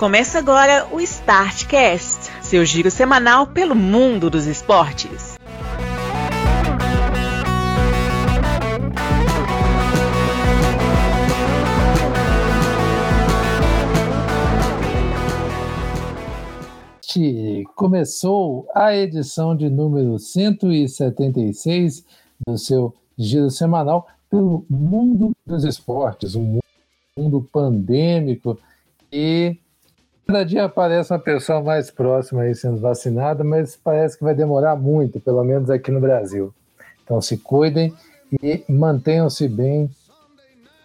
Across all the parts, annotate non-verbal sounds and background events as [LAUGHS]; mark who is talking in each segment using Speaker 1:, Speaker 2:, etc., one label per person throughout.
Speaker 1: Começa agora o Startcast, seu giro semanal pelo mundo dos esportes.
Speaker 2: Começou a edição de número 176 do seu giro semanal pelo mundo dos esportes, um mundo pandêmico e cada dia aparece uma pessoa mais próxima aí sendo vacinada, mas parece que vai demorar muito, pelo menos aqui no Brasil. Então se cuidem e mantenham-se bem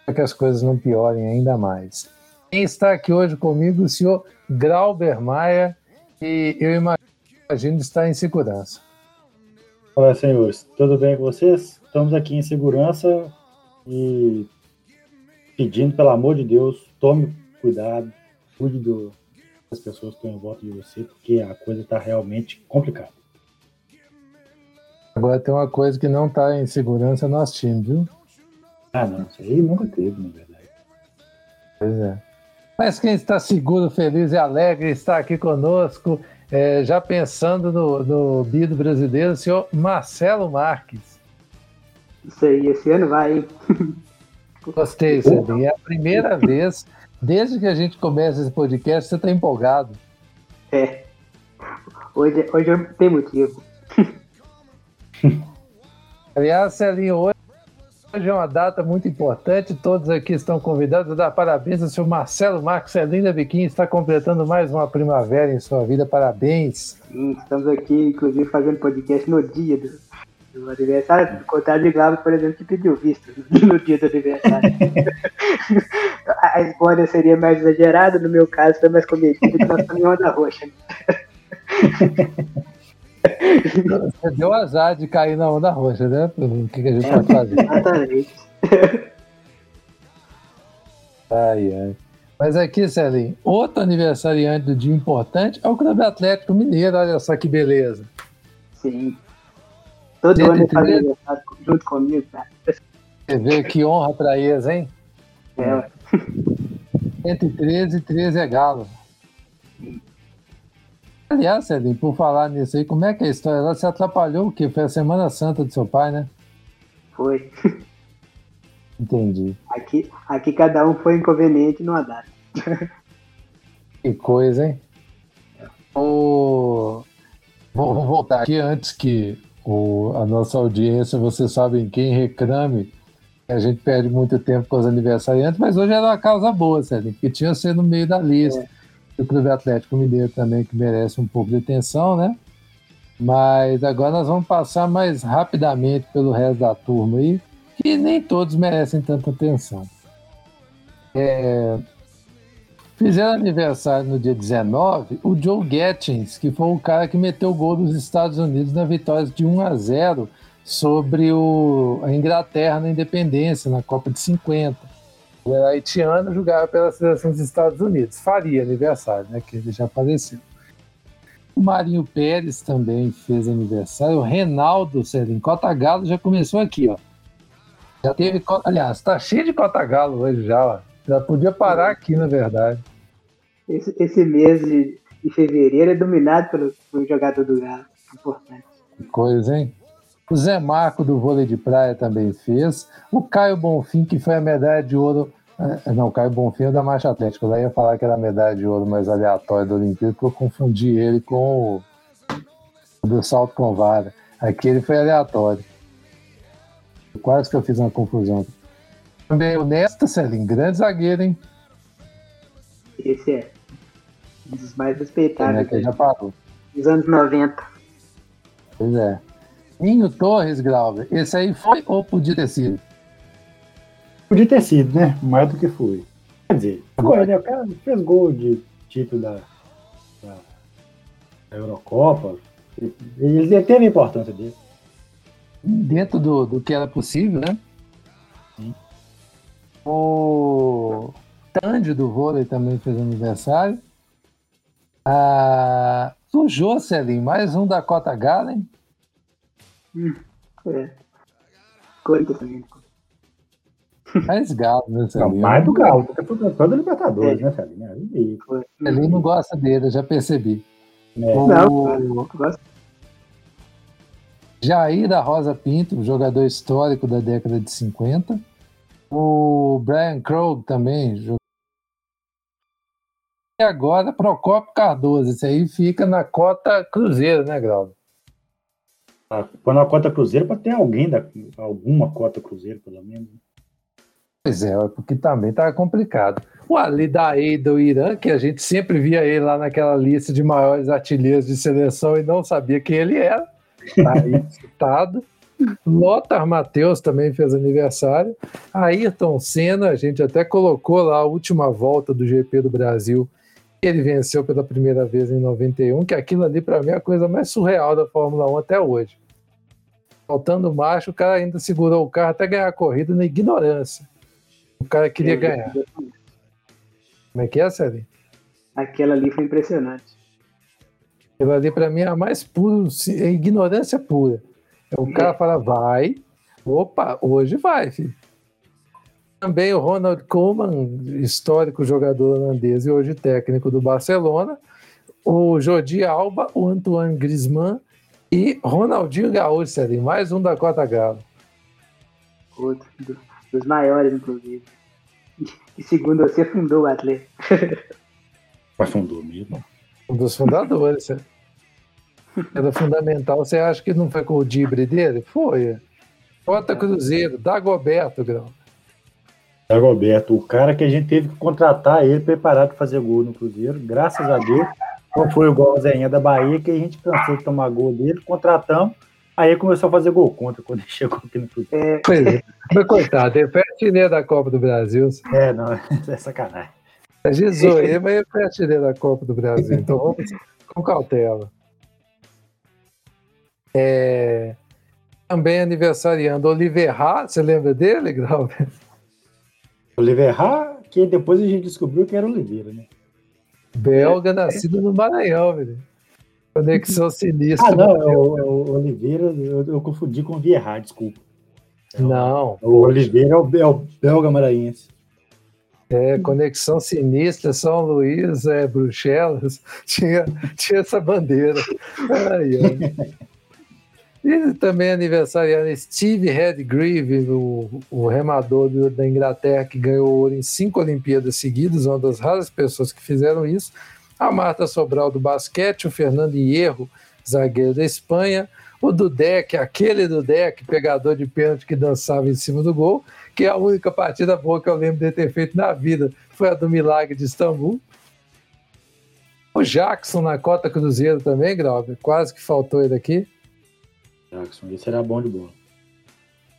Speaker 2: para que as coisas não piorem ainda mais. Quem está aqui hoje comigo, o senhor Grauber Maia, e eu imagino estar em segurança.
Speaker 3: Olá, senhores, tudo bem com vocês? Estamos aqui em segurança e pedindo, pelo amor de Deus, tome cuidado, cuide do, das pessoas em volta de você, porque a coisa está realmente complicada.
Speaker 2: Agora tem uma coisa que não está em segurança no nosso time, viu?
Speaker 3: Ah, não, isso aí nunca teve, na verdade.
Speaker 2: Pois é. Mas quem está seguro, feliz e alegre está aqui conosco, é, já pensando no, no bido brasileiro, o senhor Marcelo Marques.
Speaker 4: Isso aí, esse ano vai. [LAUGHS]
Speaker 2: Gostei, Celinho. É a primeira [LAUGHS] vez, desde que a gente começa esse podcast, você está empolgado.
Speaker 4: É. Hoje, hoje eu tenho motivo. [LAUGHS]
Speaker 2: Aliás, Celinho, hoje Hoje é uma data muito importante, todos aqui estão convidados a dar parabéns ao seu Marcelo Marcos Celinda Biquim, está completando mais uma primavera em sua vida, parabéns.
Speaker 4: Sim, estamos aqui, inclusive, fazendo podcast no dia do, do aniversário, o contrário de Grava, por exemplo, que pediu visto [LAUGHS] no dia do aniversário. [LAUGHS] a spoiler seria mais exagerada, no meu caso foi mais comedido que em onda roxa.
Speaker 2: Você deu azar de cair na onda roxa, né? O que, que a gente é, pode fazer?
Speaker 4: Exatamente.
Speaker 2: Ai, ai. Mas aqui, Celinho, outro aniversariante do dia importante é o Clube Atlético Mineiro. Olha só que beleza.
Speaker 4: Sim. Todo ano ele faz aniversário junto comigo, cara.
Speaker 2: Você vê que honra pra eles, hein?
Speaker 4: É. [LAUGHS]
Speaker 2: Entre 13 e 13 é galo. Aliás, Celinho, por falar nisso aí, como é que é a história? Ela se atrapalhou o quê? Foi a Semana Santa do seu pai, né?
Speaker 4: Foi. [LAUGHS]
Speaker 2: Entendi.
Speaker 4: Aqui, aqui cada um foi inconveniente numa data.
Speaker 2: que coisa, hein? O... Vou voltar aqui antes que o, a nossa audiência, vocês sabem quem reclame. A gente perde muito tempo com os aniversariantes, mas hoje era uma causa boa, Celinho, porque tinha ser no meio da lista. É o Clube Atlético Mineiro também, que merece um pouco de atenção, né? Mas agora nós vamos passar mais rapidamente pelo resto da turma aí, que nem todos merecem tanta atenção. É... Fizeram aniversário no dia 19 o Joe Gattins, que foi o cara que meteu o gol dos Estados Unidos na vitória de 1 a 0 sobre o... a Inglaterra na independência, na Copa de 50. Ele era haitiano, jogava pela seleção dos Estados Unidos. Faria aniversário, né? Que ele já faleceu. O Marinho Pérez também fez aniversário. O Renaldo Celim Cota Galo já começou aqui, ó. Já teve. Aliás, tá cheio de Cota Galo hoje já, ó. Já podia parar aqui, na verdade.
Speaker 4: Esse, esse mês de, de, fevereiro é dominado pelo, pelo jogador do Galo. Importante.
Speaker 2: Que coisa, hein? O Zé Marco do vôlei de praia também fez. O Caio Bonfim, que foi a medalha de ouro. É, não, o Caio Bonfim é da Marcha Atlética. Eu já ia falar que era a medalha de ouro mais aleatória da Olimpíada, porque eu confundi ele com o, o do salto com vara. Aqui ele foi aleatório. Quase que eu fiz uma confusão. Também o Nesta Celim, grande zagueiro, hein?
Speaker 4: Esse é. Um dos mais respeitados. É,
Speaker 2: que já parou.
Speaker 4: Dos anos 90.
Speaker 2: Pois é. Ninho Torres, Glauber, esse aí foi ou podia ter sido?
Speaker 3: Podia ter sido, né? Mais do que foi. Quer dizer, agora, né? o cara fez gol de título da, da, da Eurocopa. Ele, ele teve a importância dele.
Speaker 2: Dentro do, do que era possível, né? Sim. O Tandy do vôlei também fez aniversário. Ah, o Jocelyn, mais um da Cota Galen.
Speaker 4: Hum, é. Corinthians também.
Speaker 2: Mais galo, né, Celinho?
Speaker 3: mais do Galo, porque foi campeão da Libertadores, né, Celinho? Aí,
Speaker 2: Celinho não gosta dele, eu já percebi.
Speaker 3: né?
Speaker 2: O
Speaker 4: Não, gosto.
Speaker 2: Jair da Rosa Pinto, jogador histórico da década de 50. O Brian Krog também. jogador- E agora, Procopio Cardoso. Esse aí fica na cota Cruzeiro, né, Grau?
Speaker 3: Ah, Põe na cota Cruzeiro para ter alguém, da, alguma cota Cruzeiro, pelo menos.
Speaker 2: Pois é, porque também tá complicado. O Ali Daei do Irã, que a gente sempre via ele lá naquela lista de maiores artilheiros de seleção e não sabia quem ele era, tá aí [LAUGHS] citado. Lothar Matheus também fez aniversário. Ayrton Senna, a gente até colocou lá a última volta do GP do Brasil. Ele venceu pela primeira vez em 91, que aquilo ali para mim é a coisa mais surreal da Fórmula 1 até hoje. Faltando macho, o cara ainda segurou o carro até ganhar a corrida na ignorância. O cara queria ganhar. Como é que é, Sérgio?
Speaker 4: Aquela ali foi impressionante.
Speaker 2: Aquilo ali para mim é a mais pura, é ignorância pura. É o cara fala, vai, opa, hoje vai, filho. Também o Ronald Koeman, histórico jogador holandês e hoje técnico do Barcelona. O Jordi Alba, o Antoine Griezmann e Ronaldinho Gaúcho, Sérgio, mais um da Cota Galo.
Speaker 4: Outro, do- dos maiores, inclusive. E segundo você, fundou o Atlético.
Speaker 3: Mas fundou mesmo.
Speaker 2: Um dos fundadores. Sérgio. Era fundamental. Você acha que não foi com o dibre dele? Foi. Cota Cruzeiro, Dagoberto, Grão.
Speaker 3: Dagoberto, o cara que a gente teve que contratar ele preparado para fazer gol no Cruzeiro, graças a Deus. Não foi igual o Zéinha da Bahia, que a gente cansou de tomar gol dele, contratamos, aí começou a fazer gol contra quando ele [LAUGHS] chegou aqui no Cruzeiro.
Speaker 2: Pois é. Mas coitado, ele foi artilheiro da Copa do Brasil.
Speaker 3: É, não, [LAUGHS] é sacanagem.
Speaker 2: Zoou ele, mas foi artilheiro da Copa do Brasil. Então vamos com cautela. É, Também aniversariando Oliver Haas, você lembra dele, Grau?
Speaker 3: Oliver Ha, que depois a gente descobriu que era Oliveira, né?
Speaker 2: Belga, nascido no Maranhão, velho. Conexão sinistra.
Speaker 3: Ah, não, é o, é o Oliveira, eu, eu confundi com o Vieira, desculpa.
Speaker 2: Não,
Speaker 3: O Oliveira é o, é o belga maranhense.
Speaker 2: é Conexão Sinistra, São Luís, é, Bruxelas, [LAUGHS] tinha, tinha essa bandeira. Ai, ai. [LAUGHS] E também aniversariando Steve Redgrave, o, o remador do- da Inglaterra, que ganhou ouro em cinco Olimpíadas seguidas, uma das raras pessoas que fizeram isso. A Marta Sobral do basquete, o Fernando Hierro, zagueiro da Espanha, o Dudek, aquele Dudek, pegador de pênalti que dançava em cima do gol, que é a única partida boa que eu lembro de ter feito na vida, foi a do Milagre de Istambul. O Jackson na cota Cruzeiro também, Grauber, quase que faltou ele aqui.
Speaker 3: Jackson, esse era bom de bola.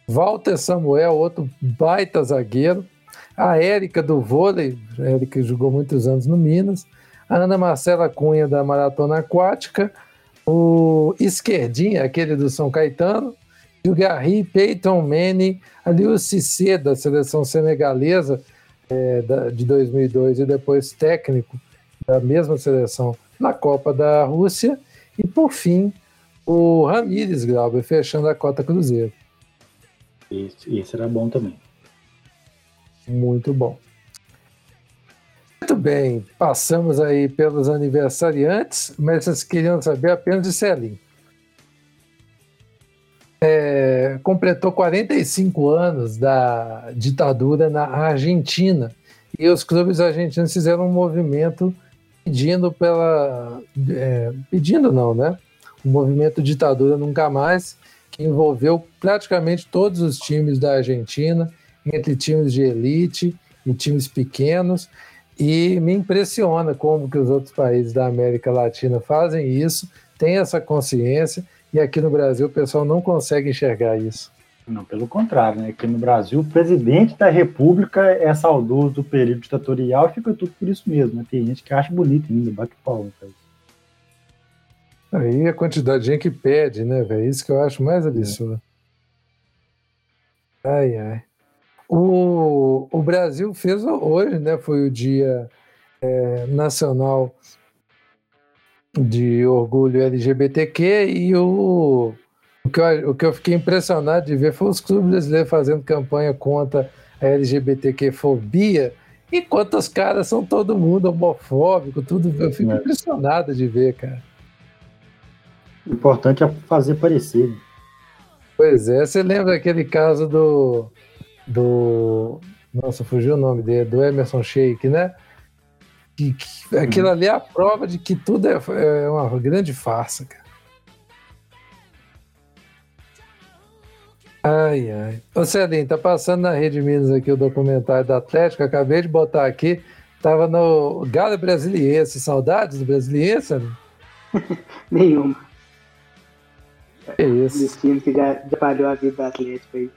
Speaker 2: Walter Samuel, outro baita zagueiro. A Érica do vôlei, a Érica jogou muitos anos no Minas. A Ana Marcela Cunha da maratona aquática. O Esquerdinha, aquele do São Caetano. E o Garri Peyton Manning, ali o Cissé da seleção senegalesa é, da- de 2002 e depois técnico da mesma seleção na Copa da Rússia. E por fim, o Ramires Glauber fechando a cota Cruzeiro.
Speaker 3: Esse, esse era bom também.
Speaker 2: Muito bom. Muito bem, passamos aí pelos aniversariantes, mas vocês queriam saber apenas de Celim. É, completou 45 anos da ditadura na Argentina e os clubes argentinos fizeram um movimento pedindo pela. é, pedindo não, né? O movimento Ditadura Nunca Mais, que envolveu praticamente todos os times da Argentina, entre times de elite e times pequenos, e me impressiona como que os outros países da América Latina fazem isso, têm essa consciência, e aqui no Brasil o pessoal não consegue enxergar isso.
Speaker 3: Não, pelo contrário, né? Aqui no Brasil, o presidente da República é saudoso do período ditatorial e fica tudo por isso mesmo. Né? Tem gente que acha bonito ainda, bate palma. Cara.
Speaker 2: Aí a quantidade de gente que pede, né, velho? Isso que eu acho mais absurdo. Ai, ai. O, o Brasil fez hoje, né? Foi o dia é, nacional de orgulho LGBTQ e o, o, que eu, o que eu fiquei impressionado de ver foi os clubes brasileiros fazendo campanha contra a LGBTQ-fobia, enquanto os caras são todo mundo homofóbico, tudo. Eu fico é. impressionado de ver, cara.
Speaker 3: O importante é fazer parecer.
Speaker 2: Pois é, você lembra aquele caso do. do. Nossa, fugiu o nome dele, do Emerson Sheik, né? Que, que, aquilo ali é a prova de que tudo é, é uma grande farsa, cara. Ai, ai. Ô Celinho, tá passando na Rede Minas aqui o documentário da Atlético, acabei de botar aqui. Tava no Galo Brasiliense. Saudades do Brasiliense, Celinho? [LAUGHS]
Speaker 4: Nenhuma.
Speaker 2: É isso.
Speaker 4: Dos times que já, já falhou a vida do Atlético aí.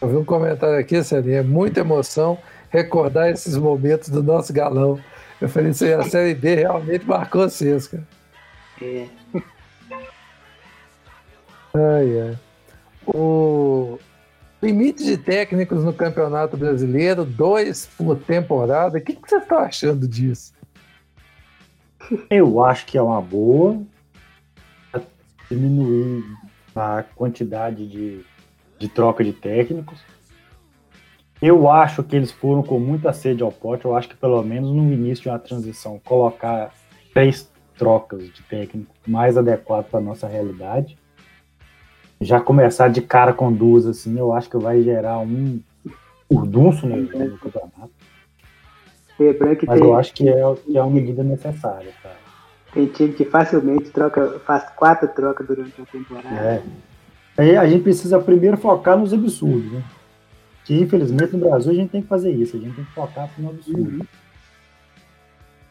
Speaker 2: Eu vi um comentário aqui, Celinho, é muita emoção recordar esses momentos do nosso galão. Eu falei, isso aí, a Série B realmente marcou vocês, cara.
Speaker 4: É.
Speaker 2: Ai, ai. O limite de técnicos no Campeonato Brasileiro, dois por temporada. O que, que você está achando disso?
Speaker 3: Eu acho que é uma boa diminuir a quantidade de, de troca de técnicos. Eu acho que eles foram com muita sede ao pote. Eu acho que pelo menos no início de uma transição, colocar três trocas de técnico mais adequado para nossa realidade já começar de cara com duas, assim, eu acho que vai gerar um urdunço no, no campeonato.
Speaker 4: Que
Speaker 3: Mas eu acho que é, que é uma medida necessária, cara.
Speaker 4: Tem time que facilmente troca, faz quatro trocas durante a temporada.
Speaker 3: É. Aí a gente precisa primeiro focar nos absurdos, né? Que infelizmente no Brasil a gente tem que fazer isso, a gente tem que focar no absurdo. Uhum.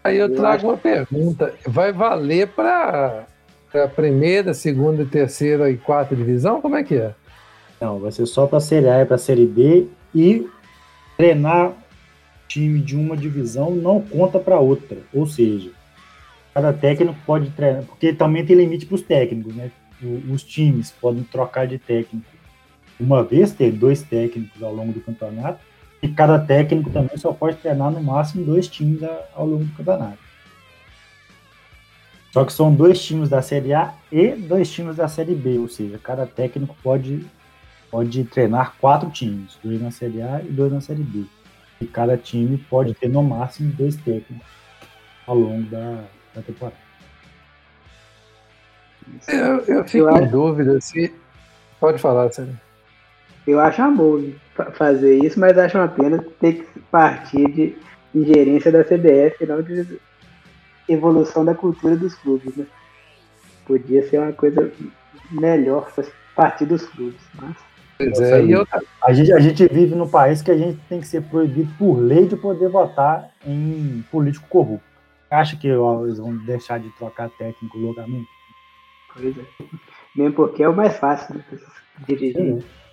Speaker 2: Aí eu trago uma pergunta: vai valer para a primeira, segunda, terceira e quarta divisão? Como é que é?
Speaker 3: Não, vai ser só para a Série A e para a Série B e treinar time de uma divisão não conta para outra. Ou seja, cada técnico pode treinar, porque também tem limite para os técnicos, né? Os times podem trocar de técnico uma vez, ter dois técnicos ao longo do campeonato, e cada técnico também só pode treinar no máximo dois times ao longo do campeonato. Só que são dois times da Série A e dois times da Série B, ou seja, cada técnico pode, pode treinar quatro times, dois na Série A e dois na Série B. E cada time pode ter no máximo dois técnicos ao longo da, da temporada.
Speaker 2: Eu, eu fico eu em acho... dúvida se. Pode falar, Sérgio.
Speaker 4: Eu acho boa fazer isso, mas acho uma pena ter que partir de ingerência da CBF, não de evolução da cultura dos clubes, né? Podia ser uma coisa melhor para partir dos clubes, mas...
Speaker 3: Pois é, eu... a, gente, a gente vive num país que a gente tem que ser proibido por lei de poder votar em político corrupto. Acha que eles vão deixar de trocar técnico loucamente?
Speaker 4: Pois é. Mesmo porque é o mais fácil né, dirigir. É.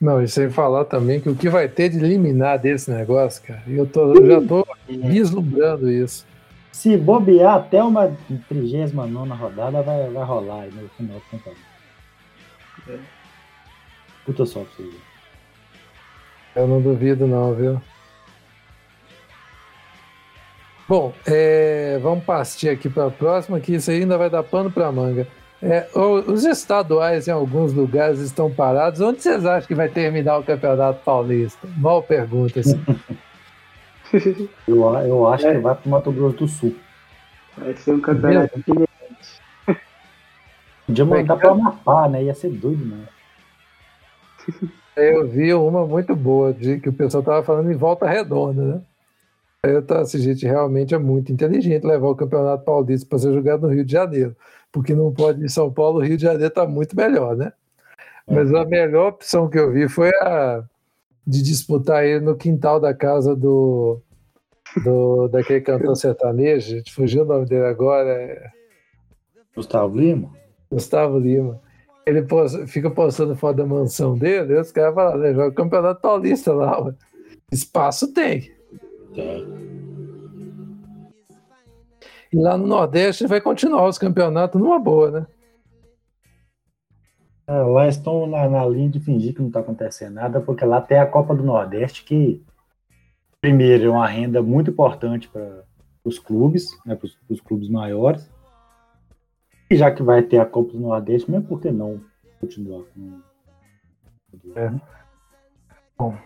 Speaker 2: Não, e sem falar também que o que vai ter de eliminar desse negócio, cara, eu, tô, eu já tô vislumbrando isso.
Speaker 3: Se bobear até uma 39 rodada, vai, vai rolar aí no final do campeonato. É. Puta só pra você
Speaker 2: Eu não duvido, não, viu? Bom, é, vamos partir aqui para a próxima, que isso ainda vai dar pano para manga. É, os estaduais em alguns lugares estão parados. Onde vocês acham que vai terminar o Campeonato Paulista? Mal pergunta. Assim. [LAUGHS]
Speaker 3: eu, eu acho é. que vai para o Mato Grosso do Sul.
Speaker 4: Vai ser um campeonato diferente.
Speaker 3: Podia mandar para o Amapá, né? Ia ser doido, né?
Speaker 2: Eu vi uma muito boa, de que o pessoal estava falando em volta redonda, né? Eu tô assim, gente, realmente é muito inteligente levar o Campeonato Paulista para ser jogado no Rio de Janeiro porque não pode ir São Paulo, Rio de Janeiro está muito melhor, né? Mas a melhor opção que eu vi foi a de disputar ele no quintal da casa do, do daquele cantor [LAUGHS] sertanejo, a gente fugiu o nome dele agora. É...
Speaker 3: Gustavo Lima?
Speaker 2: Gustavo Lima. Ele posta, fica postando foto da mansão dele, e os caras falam, né, joga o Campeonato Paulista lá. Ué. Espaço tem. Tem. E lá no Nordeste vai continuar os campeonatos numa boa, né?
Speaker 3: É, lá estão na, na, linha de fingir que não está acontecendo nada, porque lá tem a Copa do Nordeste, que, primeiro, é uma renda muito importante para os clubes, né, para os clubes maiores. E já que vai ter a Copa do Nordeste, mesmo por que não continuar com,
Speaker 2: É. Bom,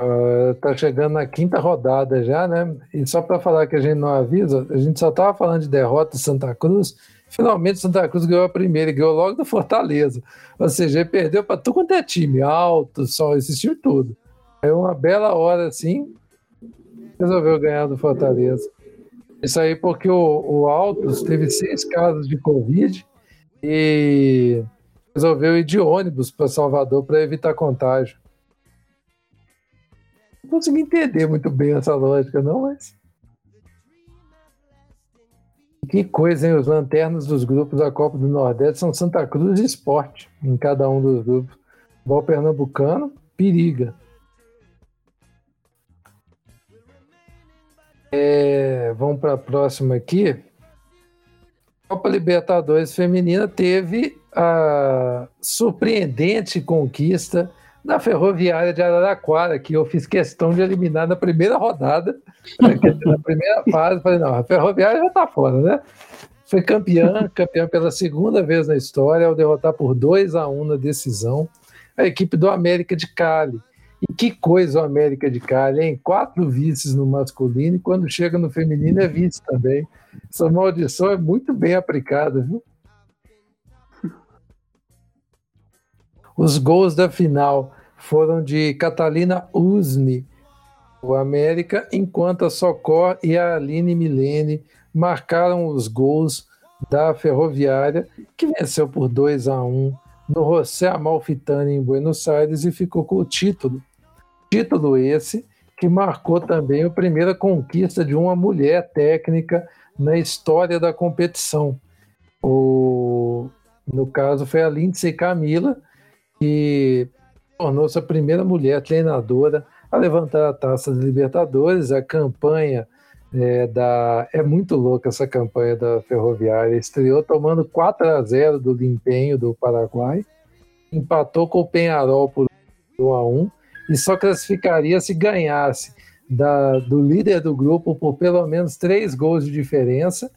Speaker 2: uh, tá chegando na quinta rodada já, né? E só para falar que a gente não avisa, a gente só tava falando de derrota do Santa Cruz. Finalmente Santa Cruz ganhou a primeira ganhou logo do Fortaleza. Ou seja, ele perdeu para tudo quanto é time, alto, só time tudo. Aí uma bela hora assim, resolveu ganhar do Fortaleza. Isso aí porque o, o Altos teve seis casos de Covid e resolveu ir de ônibus para Salvador para evitar contágio. Não consegui entender muito bem essa lógica, não, mas. Que coisa, hein? Os lanternas dos grupos da Copa do Nordeste são Santa Cruz e Esporte em cada um dos grupos. O Pernambucano, periga. É, vamos para a próxima aqui. Copa Libertadores Feminina teve a surpreendente conquista da Ferroviária de Araraquara, que eu fiz questão de eliminar na primeira rodada, na primeira fase. Falei, não, a Ferroviária já está fora, né? Foi campeã, campeã pela segunda vez na história, ao derrotar por 2 a 1 na decisão a equipe do América de Cali. E que coisa o América de Cali, hein? Quatro vices no masculino e quando chega no feminino é vice também. Essa maldição é muito bem aplicada, viu? Os gols da final foram de Catalina Usni, o América, enquanto a Socor e a Aline Milene marcaram os gols da Ferroviária, que venceu por 2 a 1 no José Amalfitani em Buenos Aires e ficou com o título. Título esse que marcou também a primeira conquista de uma mulher técnica na história da competição. O, no caso, foi a Lindsay Camila, que tornou-se a primeira mulher treinadora a levantar a taça de Libertadores. A campanha é, da. É muito louca essa campanha da Ferroviária. Estreou tomando 4 a 0 do Limpenho do Paraguai, empatou com o Penharol por 1 a 1 e só classificaria se ganhasse da, do líder do grupo por pelo menos três gols de diferença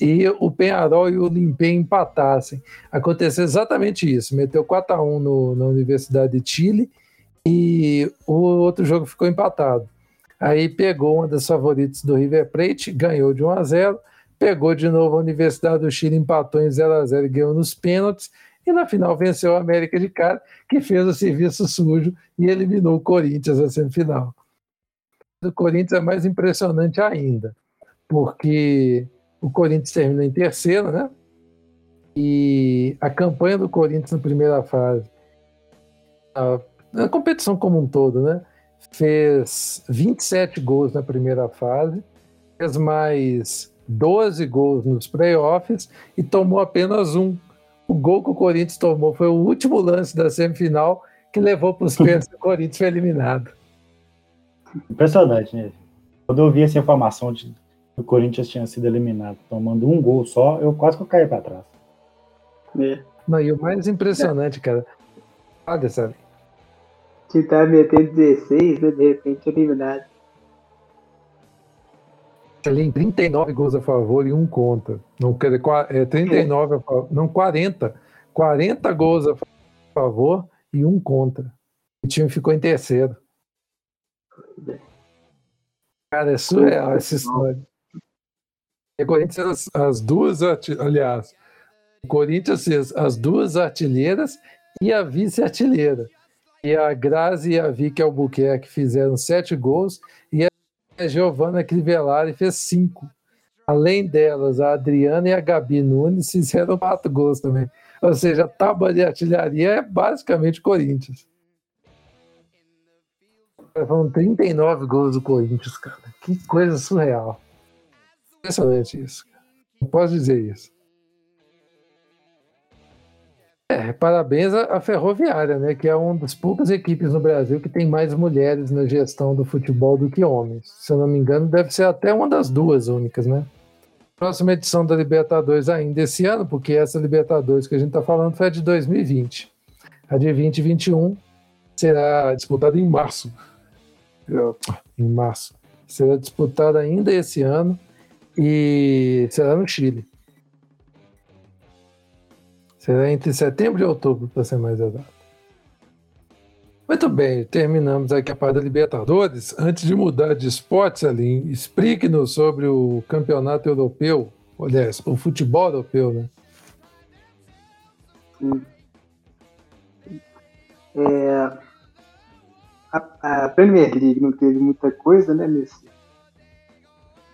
Speaker 2: e o Penharol e o Limpem empatassem. Aconteceu exatamente isso. Meteu 4 a 1 no, na Universidade de Chile e o outro jogo ficou empatado. Aí pegou uma das favoritas do River Plate, ganhou de 1 a 0, pegou de novo a Universidade do Chile, empatou em 0 a 0 e ganhou nos pênaltis. E na final venceu a América de Cali, que fez o serviço sujo e eliminou o Corinthians na semifinal. O Corinthians é mais impressionante ainda, porque o Corinthians terminou em terceiro, né? E a campanha do Corinthians na primeira fase, a, na competição como um todo, né? Fez 27 gols na primeira fase, fez mais 12 gols nos playoffs e tomou apenas um. O gol que o Corinthians tomou foi o último lance da semifinal que levou para os [LAUGHS] pênaltis o Corinthians foi eliminado.
Speaker 3: Impressionante, né? Quando eu vi essa informação de o Corinthians tinha sido eliminado tomando um gol só, eu quase que eu caí para trás.
Speaker 2: É. Não, e o mais impressionante, cara. Olha, sabe?
Speaker 4: Que tá metendo 16, né, de repente eliminado.
Speaker 2: Tem 39 gols a favor e um contra. Não, quer dizer, é 39 a favor, não 40. 40 gols a favor e um contra. O time ficou em terceiro. Cara, é surreal essa história. E Corinthians, as duas, aliás, o Corinthians fez as duas artilheiras e a vice-artilheira. E a Grazi e a Vicky Albuquerque fizeram sete gols e a Giovanna Crivellari fez cinco. Além delas, a Adriana e a Gabi Nunes fizeram quatro gols também. Ou seja, a tábua de artilharia é basicamente Corinthians. Foram 39 gols do Corinthians, cara. Que coisa surreal. Impressionante isso. Não posso dizer isso. É, parabéns à Ferroviária, né, que é uma das poucas equipes no Brasil que tem mais mulheres na gestão do futebol do que homens. Se eu não me engano, deve ser até uma das duas únicas, né? Próxima edição da Libertadores ainda esse ano, porque essa Libertadores que a gente está falando foi a de 2020. A de 2021 será disputada em março. Em março. Será disputada ainda esse ano e será no Chile. Será entre setembro e outubro, para ser mais exato. Muito bem, terminamos aqui a parte da Libertadores. Antes de mudar de esporte, Salim, explique-nos sobre o campeonato europeu, aliás, o futebol europeu, né?
Speaker 4: É, a, a, Premier League não teve muita coisa né, nesse,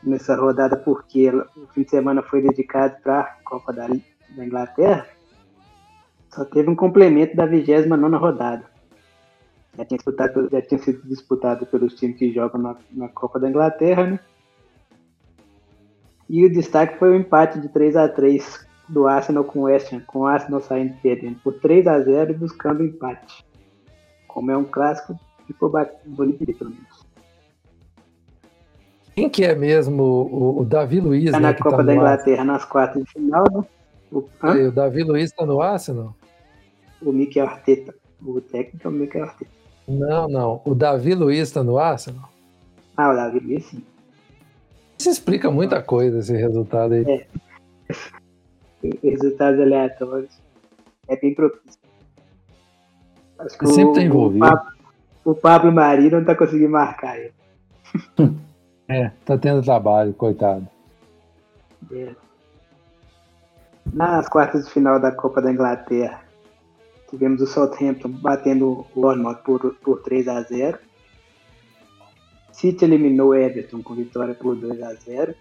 Speaker 4: nessa rodada, porque o fim de semana foi dedicado para a Copa da, da, Inglaterra. Só teve um complemento da 29 rodada. Já tinha, já tinha sido disputado pelos times que jogam na, na Copa da Inglaterra. Né? E o destaque foi o empate de 3 a 3 do Arsenal com o West Ham, com o Arsenal saindo perdendo por 3 a 0 e buscando empate. Como é um clássico, ficou bonito pelo menos.
Speaker 2: Quem que é mesmo o, o Davi Luiz?
Speaker 4: Tá
Speaker 2: né,
Speaker 4: na Copa
Speaker 2: tá
Speaker 4: da Inglaterra Arsenal. nas quartas de final, né?
Speaker 2: O, o Davi Luiz está no Arsenal?
Speaker 4: O Mikel Arteta. O técnico é o Mikel Arteta.
Speaker 2: Não, não. O Davi Luiz está no Arsenal?
Speaker 4: Ah, o Davi Luiz sim.
Speaker 2: Isso explica muita coisa, esse resultado aí.
Speaker 4: É. [LAUGHS] Resultados aleatórios. É bem propício.
Speaker 2: Acho que sempre está envolvido.
Speaker 4: O Pablo, o Pablo Mari não está conseguindo marcar ele. [LAUGHS]
Speaker 2: É, tá tendo trabalho, coitado.
Speaker 4: É. Nas quartas de final da Copa da Inglaterra, tivemos o Southampton batendo o Bournemouth por, por 3 a 0 City eliminou o Everton com vitória por 2 a 0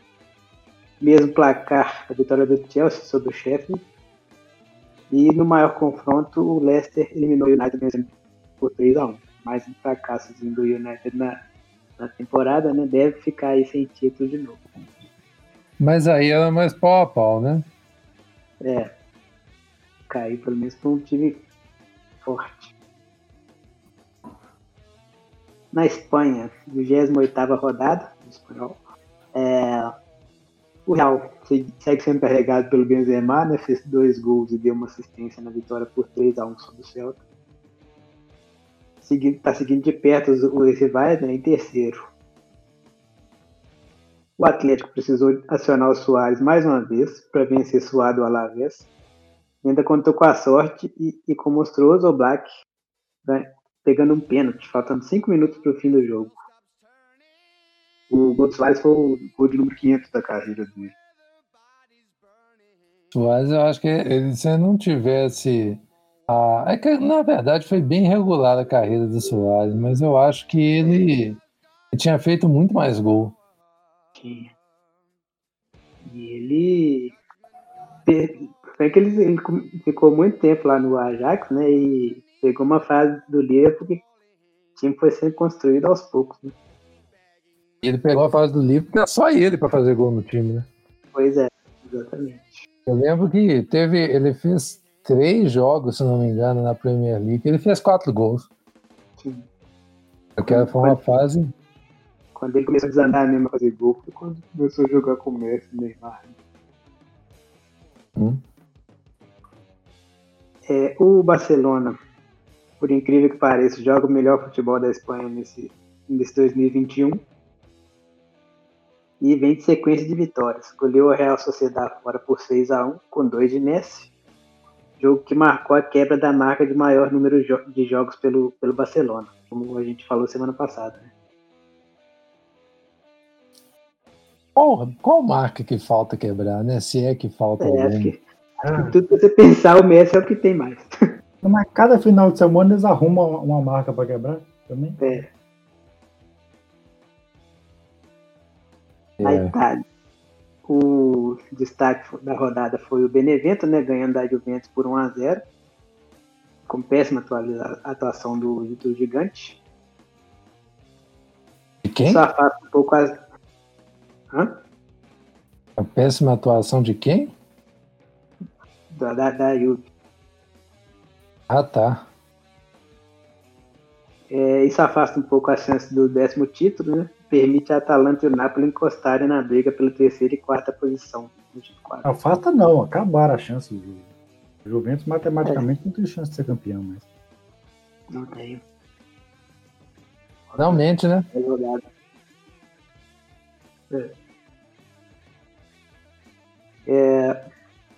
Speaker 4: Mesmo placar, a vitória do Chelsea sobre o Sheffield. E no maior confronto, o Leicester eliminou o United por 3 a 1 Mais um fracassozinho do United na, na temporada, né? Deve ficar aí sem título de novo.
Speaker 2: Mas aí era mais pau a pau, né?
Speaker 4: É. Cair pelo menos para um time forte. Na Espanha, 28 rodada do espanhol. É, o Real segue sendo carregado pelo Benzema, né? Fez dois gols e deu uma assistência na vitória por 3 a 1 sobre o Celta está seguindo de perto os, os rivais né, em terceiro. O Atlético precisou acionar o Soares mais uma vez para vencer suado o Alavés. Ainda contou com a sorte e, e com o Black né, pegando um pênalti, faltando 5 minutos para o fim do jogo. O gol do Soares foi o gol de número 500 da carreira dele.
Speaker 2: Soares, eu acho que ele, se não tivesse ah, é que na verdade foi bem regular a carreira do Soares, mas eu acho que ele, tinha feito muito mais gol.
Speaker 4: E ele. Foi que ele, ele, ficou muito tempo lá no Ajax, né? E pegou uma fase do Liverpool que o time foi sendo construído aos poucos. Né?
Speaker 2: Ele pegou a fase do Liverpool porque é só ele para fazer gol no time, né?
Speaker 4: Pois é, exatamente.
Speaker 2: Eu lembro que teve, ele fez três jogos, se não me engano, na Premier League. Ele fez quatro gols.
Speaker 4: Sim.
Speaker 2: Aquela foi uma fase.
Speaker 4: Quando ele começou a desandar mesmo a fazer gol, foi quando começou a jogar com o Messi e Neymar.
Speaker 2: Hum.
Speaker 4: É, o Barcelona, por incrível que pareça, joga o melhor futebol da Espanha nesse, nesse 2021. E vem de sequência de vitórias. Goleou a Real Sociedade fora por 6 a 1 com dois de Messi jogo que marcou a quebra da marca de maior número de jogos pelo, pelo Barcelona, como a gente falou semana passada. Né?
Speaker 2: Qual, qual marca que falta quebrar, né? Se é que falta
Speaker 4: é, acho que, acho que tudo que você pensar, o Messi é o que tem mais. [LAUGHS]
Speaker 3: Mas cada final de semana eles arrumam uma marca para quebrar também.
Speaker 4: É. é. A Itália. O destaque da rodada foi o Benevento, né, ganhando da Juventus por 1 a 0 com péssima atuação do, do gigante.
Speaker 2: De quem?
Speaker 4: Isso afasta um pouco as. Hã?
Speaker 2: A péssima atuação de quem?
Speaker 4: Da, da, da Juve.
Speaker 2: Ah, tá.
Speaker 4: É, isso afasta um pouco a chance do décimo título, né? Permite a Atalanta e o Napoli encostarem na briga pela terceira e quarta posição.
Speaker 3: Afasta não, acabaram a chance. O Juventus matematicamente é. não tem chance de ser campeão, mas.
Speaker 4: Não tem.
Speaker 2: Realmente, né?
Speaker 4: É. É. É,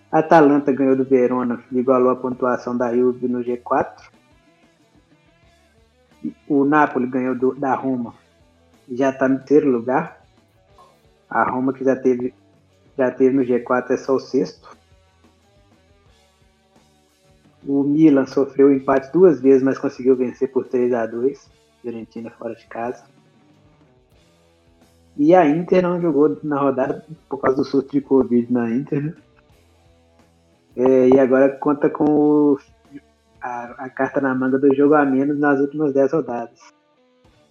Speaker 4: a Atalanta ganhou do Verona, igualou a pontuação da Juve no G4. O Napoli ganhou do, da Roma. Já está no terceiro lugar. A Roma que já teve, já teve no G4 é só o sexto. O Milan sofreu empate duas vezes, mas conseguiu vencer por 3 a 2 Fiorentina fora de casa. E a Inter não jogou na rodada por causa do surto de Covid na Inter. Né? É, e agora conta com o, a, a, carta na manga do jogo a menos nas últimas 10 rodadas.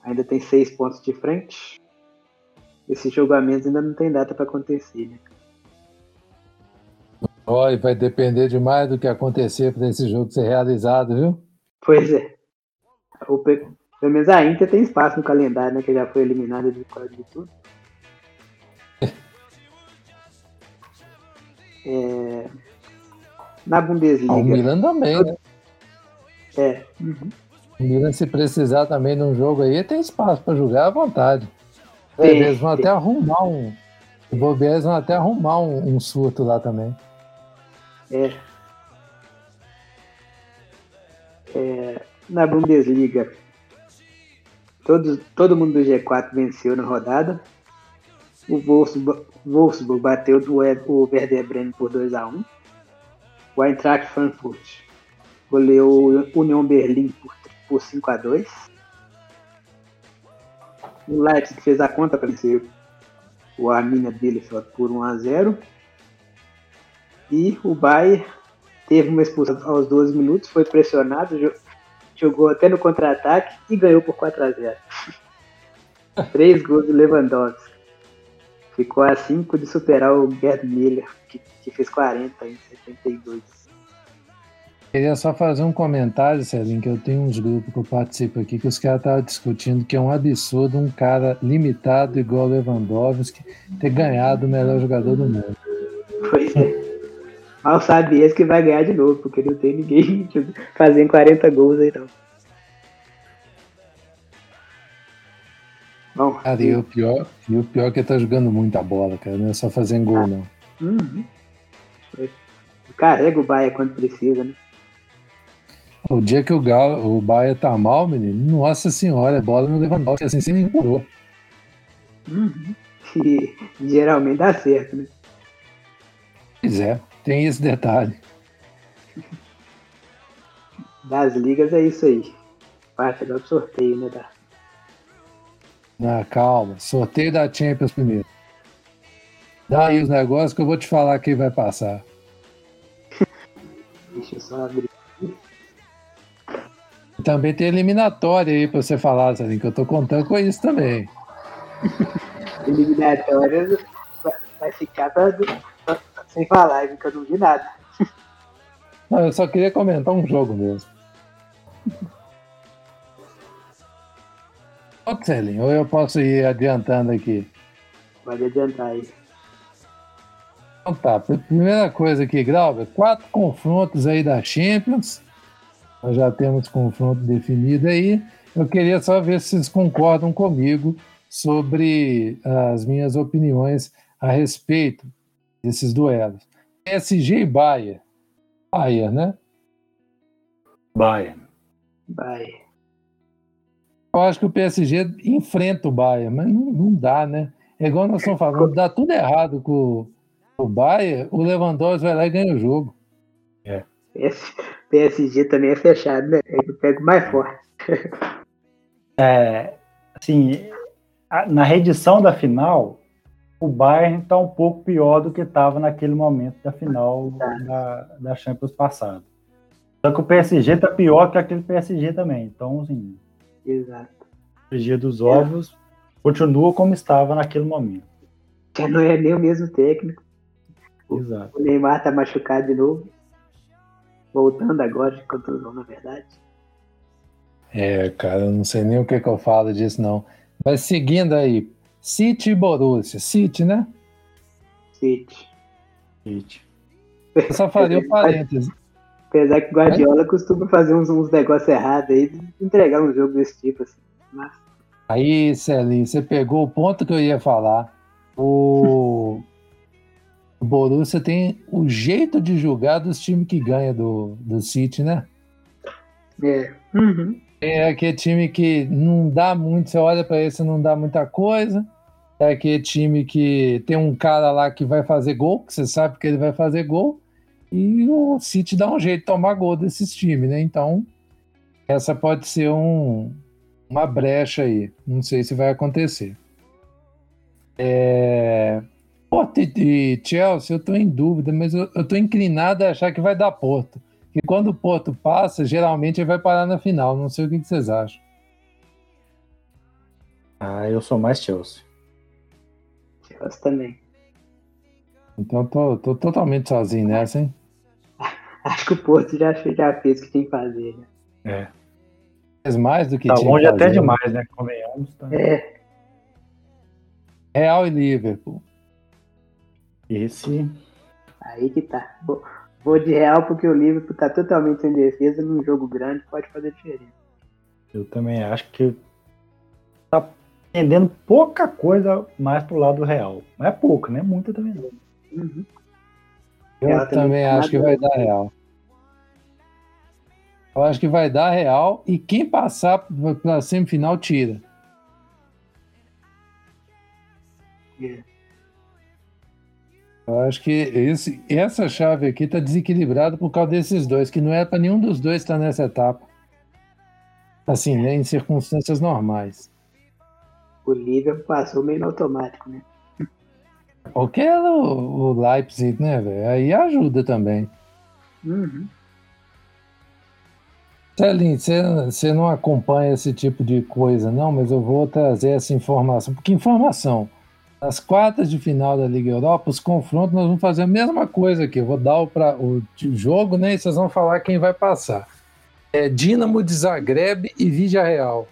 Speaker 4: Ainda tem 6 pontos de frente. Esse menos ainda não tem data para acontecer. Né?
Speaker 2: Olha, vai depender demais do que acontecer para esse jogo ser realizado, viu?
Speaker 4: Pois é. O, pelo menos a Inter tem espaço no calendário, né? Que já foi eliminada de quase de tudo. [LAUGHS] É... Na Bundesliga. Ah,
Speaker 2: o Milan também, né?
Speaker 4: É. Uhum.
Speaker 2: O Milan, se precisar também num jogo aí, tem espaço para jogar à vontade. Tem, eles vão até arrumar um. O Bobias vão até arrumar um, um surto lá também.
Speaker 4: É. é. Na Bundesliga, Todo, todo mundo do G4 venceu na rodada. O Wolfsburg, Wolfsburg bateu o, o Werder Bremen por 2x1. O Eintracht Frankfurt goleou o Union Berlim por, por 5x2. O Leipzig fez a conta para vencer o Arminia Bielefeld por 1x0. E o Bayern teve uma expulsão aos 12 minutos, foi pressionado, jogou até no contra-ataque e ganhou por 4 a 0 [LAUGHS] Três gols do Lewandowski. Ficou a 5 de superar o Gerd Miller, que, que, fez 40 em 72.
Speaker 2: Queria só fazer um comentário, Celinho, que eu tenho uns grupos que eu participo aqui que os caras estavam discutindo que é um absurdo um cara limitado igual o Lewandowski ter ganhado o melhor jogador do mundo.
Speaker 4: Pois é. Mal sabe esse que vai ganhar de novo, porque não tem ninguém fazendo 40 gols aí não.
Speaker 2: Bom, cara, e o pior, e o pior é que ele tá jogando muita bola, cara. Não é só fazendo gol, não.
Speaker 4: Uhum. Carrega o Baia quando precisa, né?
Speaker 2: O dia que o, Galo, o Baia tá mal, menino, nossa senhora, bola no Lewandowski, assim, sem empurrou.
Speaker 4: Uhum. E geralmente dá certo, né?
Speaker 2: Pois é. Tem esse detalhe.
Speaker 4: Das ligas é isso aí. Parte do sorteio, né? Da...
Speaker 2: Ah, calma. Sorteio da Champions primeiro. Dá aí os negócios que eu vou te falar quem vai passar. [LAUGHS]
Speaker 4: Deixa eu só abrir.
Speaker 2: Também tem eliminatória aí pra você falar, Salim, que eu tô contando com isso também. [LAUGHS]
Speaker 4: eliminatória vai ficar pra sem falar, que eu não vi nada. [LAUGHS]
Speaker 2: Não, eu só queria comentar um jogo mesmo. Ô, Celinho, ou eu posso ir adiantando aqui?
Speaker 4: Pode adiantar aí.
Speaker 2: Então tá, primeira coisa aqui, Grauber, quatro confrontos aí da Champions. Nós já temos confronto definido aí. Eu queria só ver se vocês concordam comigo sobre as minhas opiniões a respeito desses duelos. PSG e Bayern. Bayern, né?
Speaker 3: Bayern.
Speaker 4: Bayern.
Speaker 2: Eu acho que o PSG enfrenta o Bayern, mas não, não dá, né? É igual nós estamos falando, dá tudo errado com o Bayern, o Lewandowski vai lá e ganha o jogo.
Speaker 4: É. PSG também é fechado, né? Ele pega o mais forte. [LAUGHS]
Speaker 3: É, assim, na reedição da final, o Bayern está um pouco pior do que estava naquele momento da final da, da Champions passada. Só que o PSG está pior que aquele PSG também. Então, assim.
Speaker 4: Exato.
Speaker 3: O PSG dos ovos é. continua como estava naquele momento.
Speaker 4: Já não é nem o mesmo técnico.
Speaker 3: Exato.
Speaker 4: O Neymar está machucado de novo. Voltando agora de contusão, na verdade.
Speaker 2: É, cara, eu não sei nem o que, que eu falo disso, não. Mas seguindo aí, City e Borussia. City, né?
Speaker 4: City.
Speaker 3: City.
Speaker 2: Eu só faria um [LAUGHS] parêntese.
Speaker 4: Apesar que o Guardiola é? costuma fazer uns, uns negócios errados aí, entregar um jogo desse tipo, assim. Mas...
Speaker 2: Aí, Celinho, você pegou o ponto que eu ia falar. O, o Borussia tem o jeito de jogar dos times que ganha do, do City, né?
Speaker 4: É. Uhum.
Speaker 2: É aquele time que não dá muito, você olha para esse não dá muita coisa. É aquele time que tem um cara lá que vai fazer gol, que você sabe que ele vai fazer gol, e o City dá um jeito de tomar gol desses times, né? Então, essa pode ser um, uma brecha aí. Não sei se vai acontecer. É... Porto e Chelsea, eu estou em dúvida, mas eu estou inclinado a achar que vai dar Porto. E quando o Porto passa, geralmente ele vai parar na final. Não sei o que vocês acham.
Speaker 3: Ah, eu sou mais Chelsea.
Speaker 4: Chelsea também.
Speaker 2: Então tô, tô totalmente sozinho nessa, hein? [LAUGHS]
Speaker 4: Acho que o Porto já, já fez o que tem que fazer. Né?
Speaker 3: É.
Speaker 2: Fez mais do que
Speaker 3: Tá
Speaker 2: tinha
Speaker 3: longe
Speaker 2: que
Speaker 3: até
Speaker 2: fazer.
Speaker 3: demais, né? Convenhamos. Tá?
Speaker 4: É,
Speaker 2: Real e Liverpool.
Speaker 3: Esse.
Speaker 4: aí que tá. Vou, vou de real porque o Liverpool tá totalmente sem defesa num jogo grande, pode fazer diferença.
Speaker 3: Eu também acho que tá pendendo pouca coisa mais pro lado real. Não é pouca, né? Muita também não.
Speaker 4: Uhum.
Speaker 2: Eu
Speaker 4: Real também tá
Speaker 2: acho que vai dar Real. Eu acho que vai dar Real e quem passar para semifinal tira.
Speaker 4: É.
Speaker 2: Eu acho que esse, essa chave aqui tá desequilibrada por causa desses dois, que não é para nenhum dos dois estar nessa etapa. Assim, né, em circunstâncias normais.
Speaker 4: O Liverpool passou meio no automático, né?
Speaker 2: Qualquer o, o Leipzig, né, velho? Aí ajuda também.
Speaker 4: Uhum.
Speaker 2: Celinho, você não acompanha esse tipo de coisa, não, mas eu vou trazer essa informação. Porque informação, nas quartas de final da Liga Europa, os confrontos, nós vamos fazer a mesma coisa aqui. Eu vou dar o, pra, o jogo, né? E vocês vão falar quem vai passar. É Dinamo de Zagreb e Vidia Real.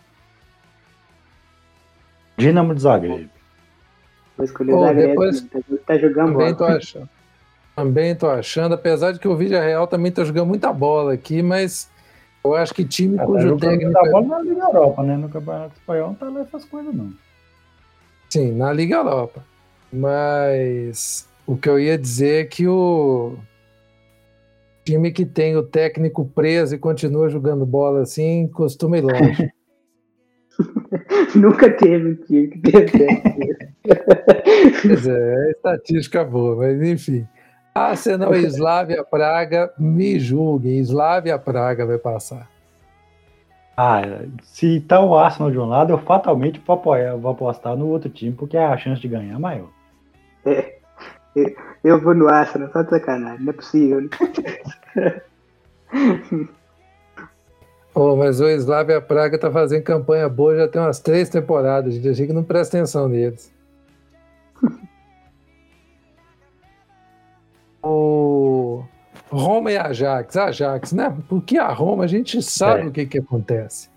Speaker 3: Dinamo de Zagreb.
Speaker 4: Vou escolher o
Speaker 2: Ô,
Speaker 4: Zagreb,
Speaker 2: depois-
Speaker 4: né? tá, tá jogando
Speaker 2: Também tô achando. Também tô achando, apesar de que o Vidia Real também tá jogando muita bola aqui, mas eu acho que time
Speaker 3: Ah, tá
Speaker 2: cujo
Speaker 3: jogando
Speaker 2: técnico.
Speaker 3: da bola na Liga Europa, né? No Campeonato Espanhol não tá lá essas coisas, não.
Speaker 2: Sim, na Liga Europa. Mas o que eu ia dizer é que o time que tem o técnico preso e continua jogando bola assim costuma ir longe. [LAUGHS]
Speaker 4: Nunca teve um time que teve. [LAUGHS]
Speaker 2: Pois é, é estatística boa, mas enfim. Arsenal e Slavia Praga, me julguem, Slavia Praga vai passar.
Speaker 3: Ah, se tá o Arsenal de um lado, eu fatalmente vou, apoiar, vou apostar no outro time, porque a chance de ganhar é maior.
Speaker 4: Eu vou no Arsenal, só de sacanagem, não é possível. Né? [LAUGHS]
Speaker 2: Oh, mas o Slavia Praga tá fazendo campanha boa já tem umas três temporadas, gente. Achei que não presta atenção neles. Roma e Ajax, Ajax, né? Porque a Roma a gente sabe
Speaker 3: É.
Speaker 2: o que que acontece.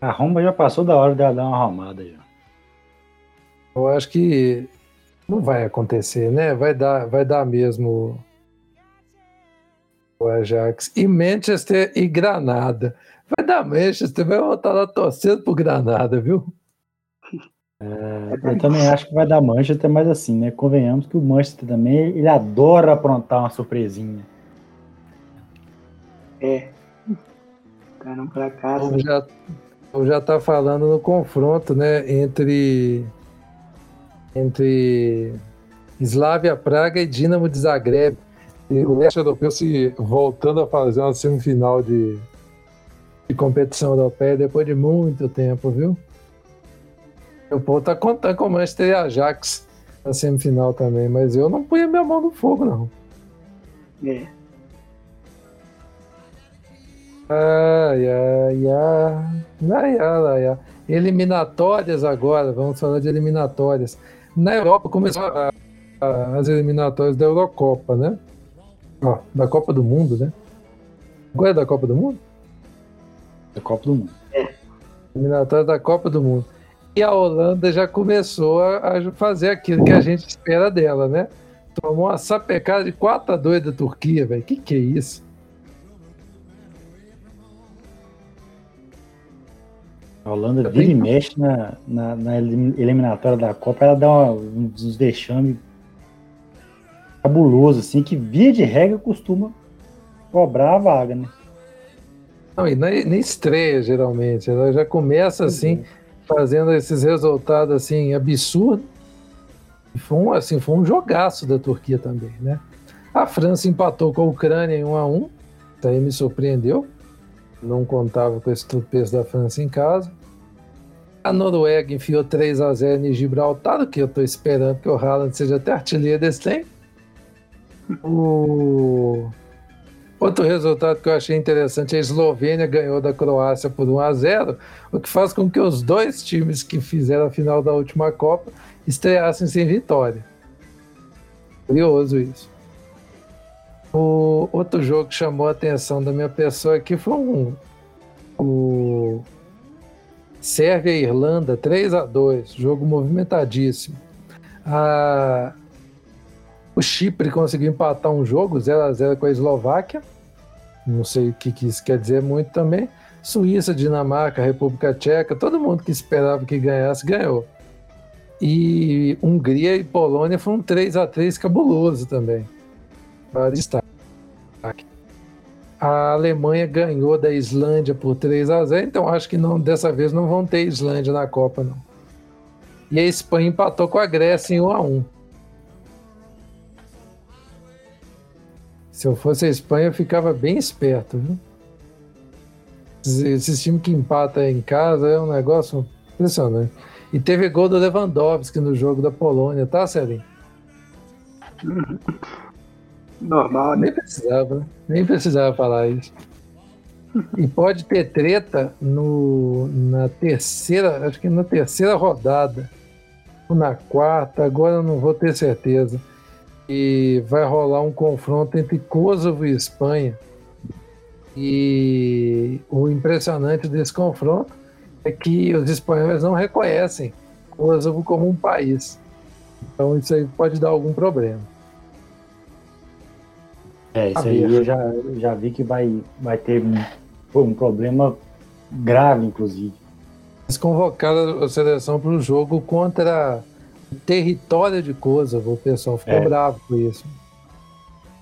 Speaker 3: A Roma já passou da hora dela dar uma arrumada já.
Speaker 2: Eu acho que não vai acontecer, né? Vai dar, vai dar mesmo o Ajax. E Manchester e Granada. Vai dar Manchester, vai voltar lá torcendo pro Granada, viu?
Speaker 3: Eu também acho que vai dar Manchester, mas assim, né? Convenhamos que o Manchester também, ele adora aprontar uma surpresinha.
Speaker 4: É. Não pra cá.
Speaker 2: Ou já, ou já tá falando no confronto, né? Entre entre Slavia Praga e Dinamo de Zagreb. E o leste europeu se voltando a fazer uma semifinal de, de competição europeia depois de muito tempo, viu? O povo tá contando com o Manchester e Ajax na semifinal também, mas eu não punha minha mão no fogo, não.
Speaker 4: É.
Speaker 2: Ai, ai, ai, ai, ai, ai. Eliminatórias agora, vamos falar de eliminatórias. Na Europa começou a- a- as eliminatórias da Eurocopa, né? Ó, da Copa do Mundo, né? Agora é da Copa do Mundo?
Speaker 3: Da Copa do Mundo.
Speaker 2: Eliminatórias da Copa do Mundo. E a Holanda já começou a, fazer aquilo que a gente espera dela, né? Tomou uma sapecada de 4 a 2 da Turquia, velho. Que que é isso?
Speaker 3: A Holanda
Speaker 2: Eu
Speaker 3: vira e
Speaker 2: tenho-
Speaker 3: mexe na, na, na elim- eliminatória da Copa, ela dá uma- uns vexame fabuloso, assim, que via de regra costuma cobrar a vaga, né?
Speaker 2: Não, e nem, nem estreia, geralmente. Ela já começa assim, fazendo esses resultados assim, absurdos. E foi um, assim, foi um jogaço da Turquia também, né? A França empatou com a Ucrânia em 1 a 1 Isso aí me surpreendeu. Não contava com esse tropeço da França em casa. A Noruega enfiou 3 a 0 em Gibraltar, o que eu estou esperando que o Haaland seja até artilheiro desse tempo. O... Outro resultado que eu achei interessante, a Eslovênia ganhou da Croácia por 1 a 0, o que faz com que os dois times que fizeram a final da última Copa estreassem sem vitória. Curioso isso. O outro jogo que chamou a atenção da minha pessoa aqui foi um, o Sérvia e Irlanda 3 a 2, jogo movimentadíssimo. A o Chipre conseguiu empatar um jogo 0 a 0 com a Eslováquia. Não sei o que, que isso quer dizer muito também. Suíça, Dinamarca, República Tcheca, todo mundo que esperava que ganhasse, ganhou. E Hungria e Polônia foi um 3 a 3 cabuloso também. Para destaque. A Alemanha ganhou da Islândia por 3 a 0 então acho que não, dessa vez não vão ter Islândia na Copa, não. E a Espanha empatou com a Grécia em 1 a 1 Se eu fosse a Espanha, eu ficava bem esperto, viu? Esse time que empata em casa é um negócio impressionante. E teve gol do Lewandowski no jogo da Polônia, tá, Celinho? [LAUGHS]
Speaker 4: Normal, né?
Speaker 2: Nem precisava, nem precisava falar isso. E pode ter treta no, na terceira, acho que na terceira rodada, ou na quarta, agora eu não vou ter certeza e vai rolar um confronto entre Kosovo e Espanha. E o impressionante desse confronto é que os espanhóis não reconhecem Kosovo como um país. Então isso aí pode dar algum problema.
Speaker 3: É, isso aí eu já, já vi que vai, vai ter um, um problema grave, inclusive.
Speaker 2: Eles convocaram a seleção para o jogo contra território de Kosovo. O pessoal ficou é. bravo com isso.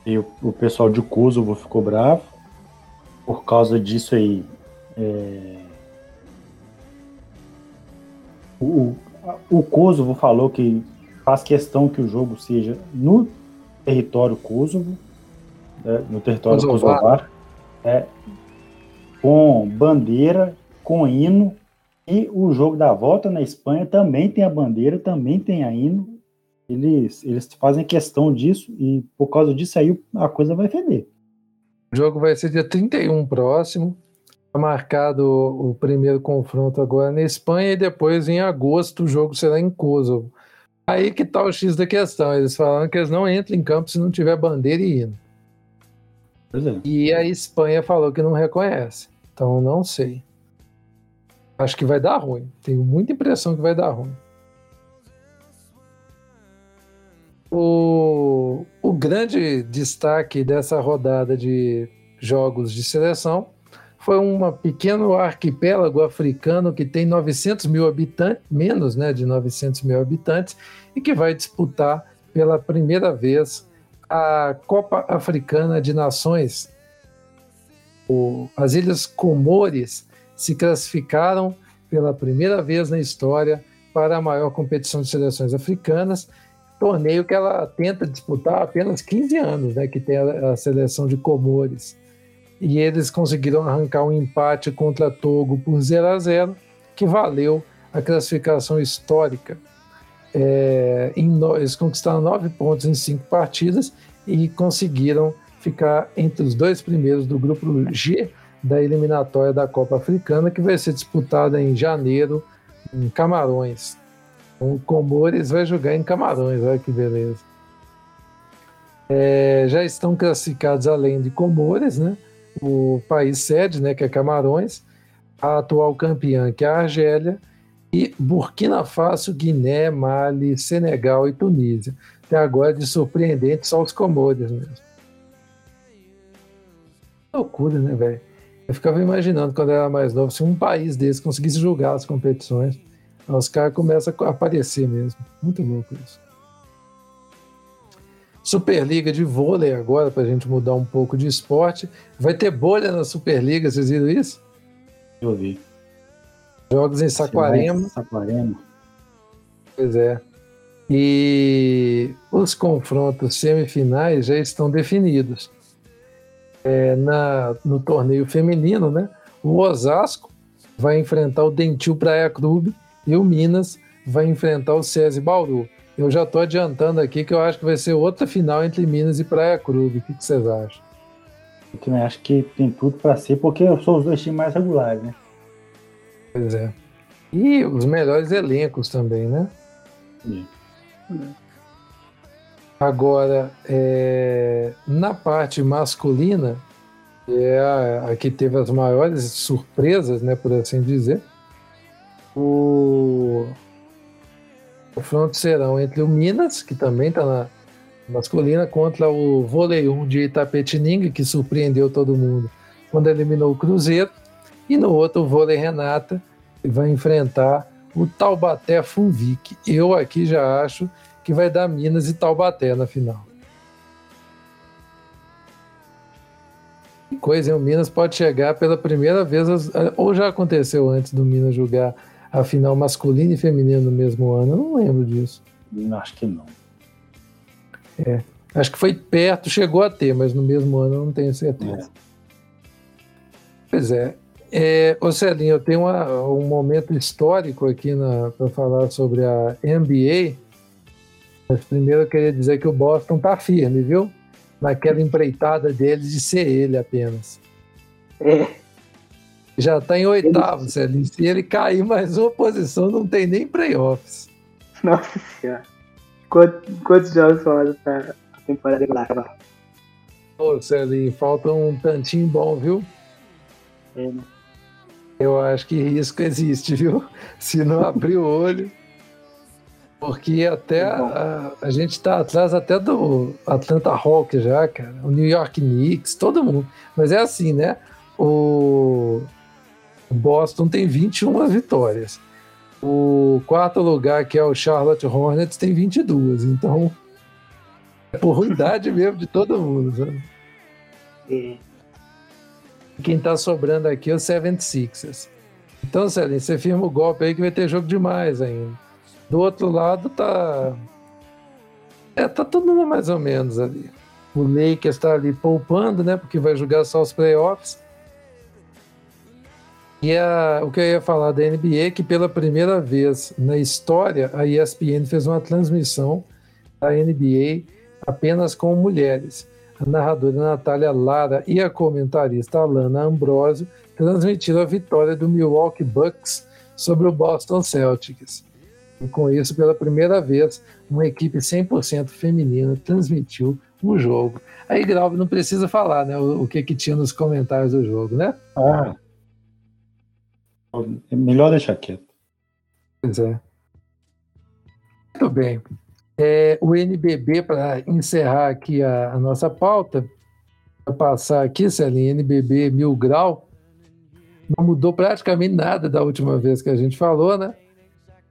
Speaker 3: E o, o, pessoal de Kosovo ficou bravo por causa disso aí. É... O, o Kosovo falou que faz questão que o jogo seja no território Kosovo, né, no território Kosovar, é, com bandeira, com hino e o jogo da volta na Espanha também tem a bandeira, também tem a hino. Eles, eles fazem questão disso e por causa disso aí a coisa vai feder.
Speaker 2: O jogo vai ser dia 31 próximo. Está marcado o primeiro confronto agora na Espanha e depois em agosto o jogo será em Kosovo. Aí que tá o X da questão. Eles falaram que eles não entram em campo se não tiver bandeira e hino. É. E a Espanha falou que não reconhece. Então não sei. Acho que vai dar ruim. Tenho muita impressão que vai dar ruim. O, o grande destaque dessa rodada de jogos de seleção foi um pequeno arquipélago africano que tem 900 mil habitantes, menos né, de 900 mil habitantes, e que vai disputar pela primeira vez a Copa Africana de Nações. O, as Ilhas Comores se classificaram pela primeira vez na história para a maior competição de seleções africanas, torneio que ela tenta disputar há apenas 15 anos, né, que tem a, seleção de Comores. E eles conseguiram arrancar um empate contra Togo por 0 a 0, que valeu a classificação histórica. É, no, eles conquistaram nove pontos em cinco partidas e conseguiram ficar entre os dois primeiros do grupo G da eliminatória da Copa Africana, que vai ser disputada em janeiro em Camarões. O Comores vai jogar em Camarões, olha que beleza. É, já estão classificados além de Comores, né? O país sede, né, que é Camarões, a atual campeã, que é a Argélia, e Burkina Faso, Guiné, Mali, Senegal e Tunísia. Até agora, de surpreendente, só os Comores mesmo. Loucura, né, velho? Eu ficava imaginando quando eu era mais novo, se um país desse conseguisse julgar as competições, os caras começam a aparecer mesmo. Muito louco isso. Superliga de vôlei agora, para a gente mudar um pouco de esporte. Vai ter bolha na Superliga, vocês viram isso?
Speaker 3: Eu vi.
Speaker 2: Jogos em Saquarema.
Speaker 3: Saquarema.
Speaker 2: Pois é. E os confrontos semifinais já estão definidos. É, na, no torneio feminino, né? O Osasco vai enfrentar o Dentil Praia Clube e o Minas vai enfrentar o SESI Bauru. Eu já estou adiantando aqui que eu acho que vai ser outra final entre Minas e Praia Clube. O que, que vocês acham?
Speaker 3: Eu também acho que tem tudo para ser, porque eu sou os dois times mais regulares, né?
Speaker 2: Pois é. E os melhores elencos também, né?
Speaker 3: Sim.
Speaker 2: Agora, é, na parte masculina, é a, a, que teve as maiores surpresas, né, por assim dizer, o confronto serão entre o Minas, que também está na masculina, contra o Vôlei 1 de Itapetininga, que surpreendeu todo mundo quando eliminou o Cruzeiro, e no outro o Vôlei Renata, que vai enfrentar o Taubaté Funvic. Eu aqui já acho que vai dar Minas e Taubaté na final. Que coisa, hein? o Minas pode chegar pela primeira vez, ou já aconteceu antes do Minas jogar a final masculina e feminina no mesmo ano, eu não lembro disso.
Speaker 3: Acho que não.
Speaker 2: É, acho que foi perto, chegou a ter, mas no mesmo ano eu não tenho certeza. É. Pois é, é, ô Celinho, eu tenho uma, um momento histórico aqui para falar sobre a NBA. Mas primeiro eu queria dizer que o Boston tá firme, viu? Naquela empreitada deles de ser ele apenas.
Speaker 4: É.
Speaker 2: Já está em oitavo, Celinho. Se ele cair mais uma posição, não tem nem playoffs.
Speaker 4: Nossa senhora. Quantos, quantos jogos faltam para a temporada regular?
Speaker 2: Ô, Celinho, falta um tantinho bom, viu?
Speaker 4: É, né?
Speaker 2: Eu acho que risco existe, viu? [LAUGHS] Se não abrir o olho. Porque até a, a gente está atrás até do Atlanta Hawks já, cara. O New York Knicks, todo mundo. Mas é assim, né? O Boston tem 21 vitórias. O quarto lugar, que é o Charlotte Hornets, tem 22. Então, é por ruindade [LAUGHS] mesmo de todo mundo. Sabe?
Speaker 4: É.
Speaker 2: Quem tá sobrando aqui é o 76ers. Então, Celinho, você firma o golpe aí que vai ter jogo demais ainda. Do outro lado tá. É, tá todo mundo mais ou menos ali. O Lakers está ali poupando, né? Porque vai jogar só os playoffs. E a, o que eu ia falar da NBA é que pela primeira vez na história a ESPN fez uma transmissão da NBA apenas com mulheres a narradora Natália Lara e a comentarista Alana Ambrosio transmitiram a vitória do Milwaukee Bucks sobre o Boston Celtics. E com isso, pela primeira vez, uma equipe 100% feminina transmitiu um jogo. Aí, Grauber, não precisa falar né, o, o, que, que tinha nos comentários do jogo, né?
Speaker 3: Ah, é melhor deixar quieto.
Speaker 2: Pois é. Muito bem. É, o NBB, para encerrar aqui a, a nossa pauta, para passar aqui, Celinho, NBB Mil Grau, não mudou praticamente nada da última vez que a gente falou, né?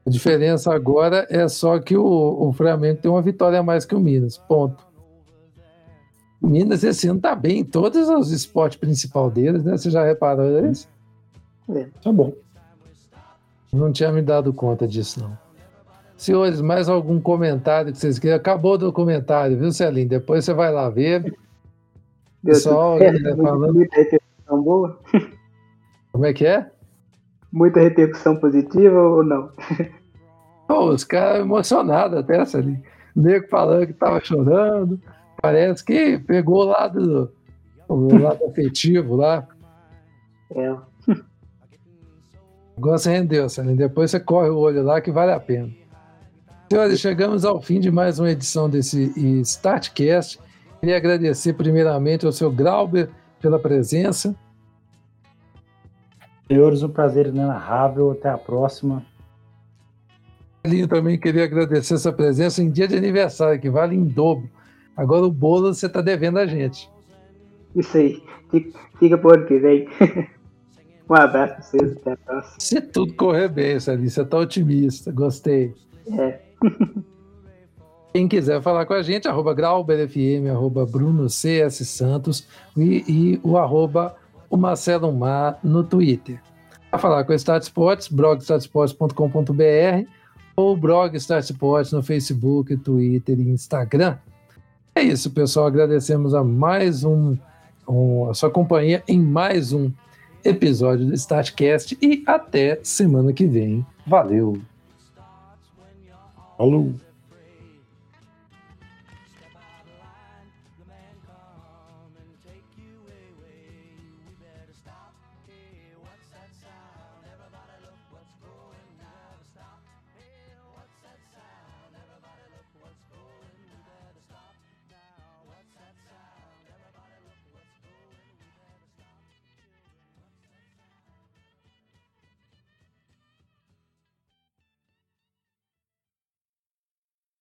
Speaker 2: A diferença agora é só que o, o Flamengo tem uma vitória a mais que o Minas, ponto. O Minas esse ano tá bem em todos os esportes principal deles, né? Você já reparou
Speaker 4: isso? É.
Speaker 3: Tá bom.
Speaker 2: Não tinha me dado conta disso, não. Senhores, mais algum comentário que vocês queiram? Acabou o documentário, viu, Celinho? Depois você vai lá ver.
Speaker 4: Pessoal, tá falando. Muita repercussão boa.
Speaker 2: Como é que é?
Speaker 4: Muita repercussão positiva ou não?
Speaker 2: Pô, os caras emocionados até, Celinho. O nego falando que tava chorando. Parece que pegou o lado, o lado afetivo lá.
Speaker 4: É.
Speaker 2: O negócio rendeu, Celinho. Depois você corre o olho lá que vale a pena. Senhores, chegamos ao fim de mais uma edição desse Startcast. Queria agradecer primeiramente ao seu Grauber pela presença.
Speaker 3: Senhores, um prazer inenarrável. Até a próxima.
Speaker 2: Elinho também queria agradecer essa presença em dia de aniversário, que vale em dobro. Agora o bolo você está devendo a gente.
Speaker 4: Isso aí. Fica por ano que vem. [LAUGHS] um abraço para vocês. Até a próxima.
Speaker 2: Se tudo correr bem, Celinho, você está otimista. Gostei.
Speaker 4: É. [LAUGHS]
Speaker 2: Quem quiser falar com a gente, arroba grauberfm, arroba Bruno CS Santos e, e o arroba o Marcelo Mar no Twitter. Para falar com a Start Sports, blogstatsports.com.br ou blog Start Sports no Facebook, Twitter e Instagram. É isso, pessoal. Agradecemos a mais um, um a sua companhia em mais um episódio do Startcast e até semana que vem. Valeu!
Speaker 3: Falou!